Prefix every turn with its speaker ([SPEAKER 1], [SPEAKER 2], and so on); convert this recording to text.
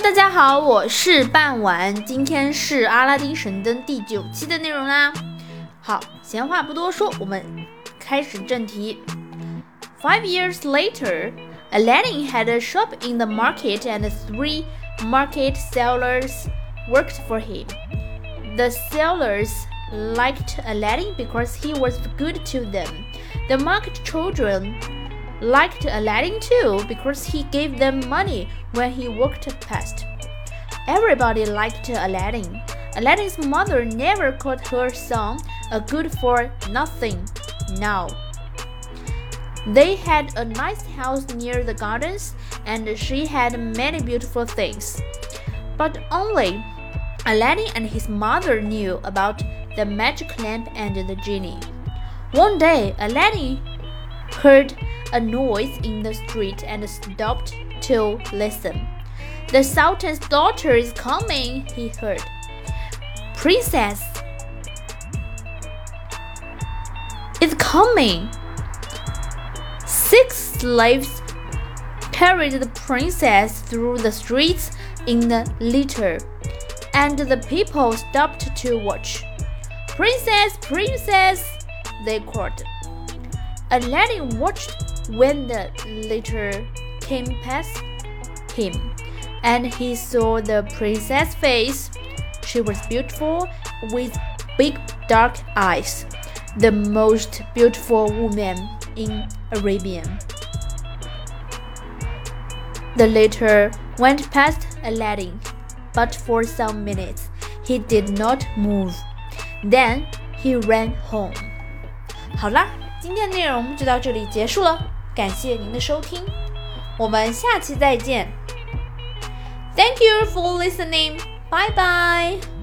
[SPEAKER 1] 大家好，我是半晚，今天是阿拉丁神灯第九期的内容啦。好，闲话不多说，我们开始正题。Five years later, Aladdin had a shop in the market and three market sellers worked for him. The sellers liked Aladdin because he was good to them. The market children liked Aladdin too because he gave them money when he walked past. Everybody liked Aladdin. Aladdin's mother never called her son a good for nothing now. They had a nice house near the gardens and she had many beautiful things. But only Aladdin and his mother knew about the magic lamp and the genie. One day, Aladdin heard a noise in the street and stopped to listen. The Sultan's daughter is coming, he heard. Princess is coming. Six slaves carried the princess through the streets in the litter, and the people stopped to watch. Princess, princess, they called. Aladdin watched when the litter came past him, and he saw the princess' face. She was beautiful with big dark eyes, the most beautiful woman in Arabian. The litter went past Aladdin, but for some minutes he did not move. Then he ran home. 好啦，今天的内容就到这里结束了，感谢您的收听，我们下期再见。Thank you for listening. Bye bye.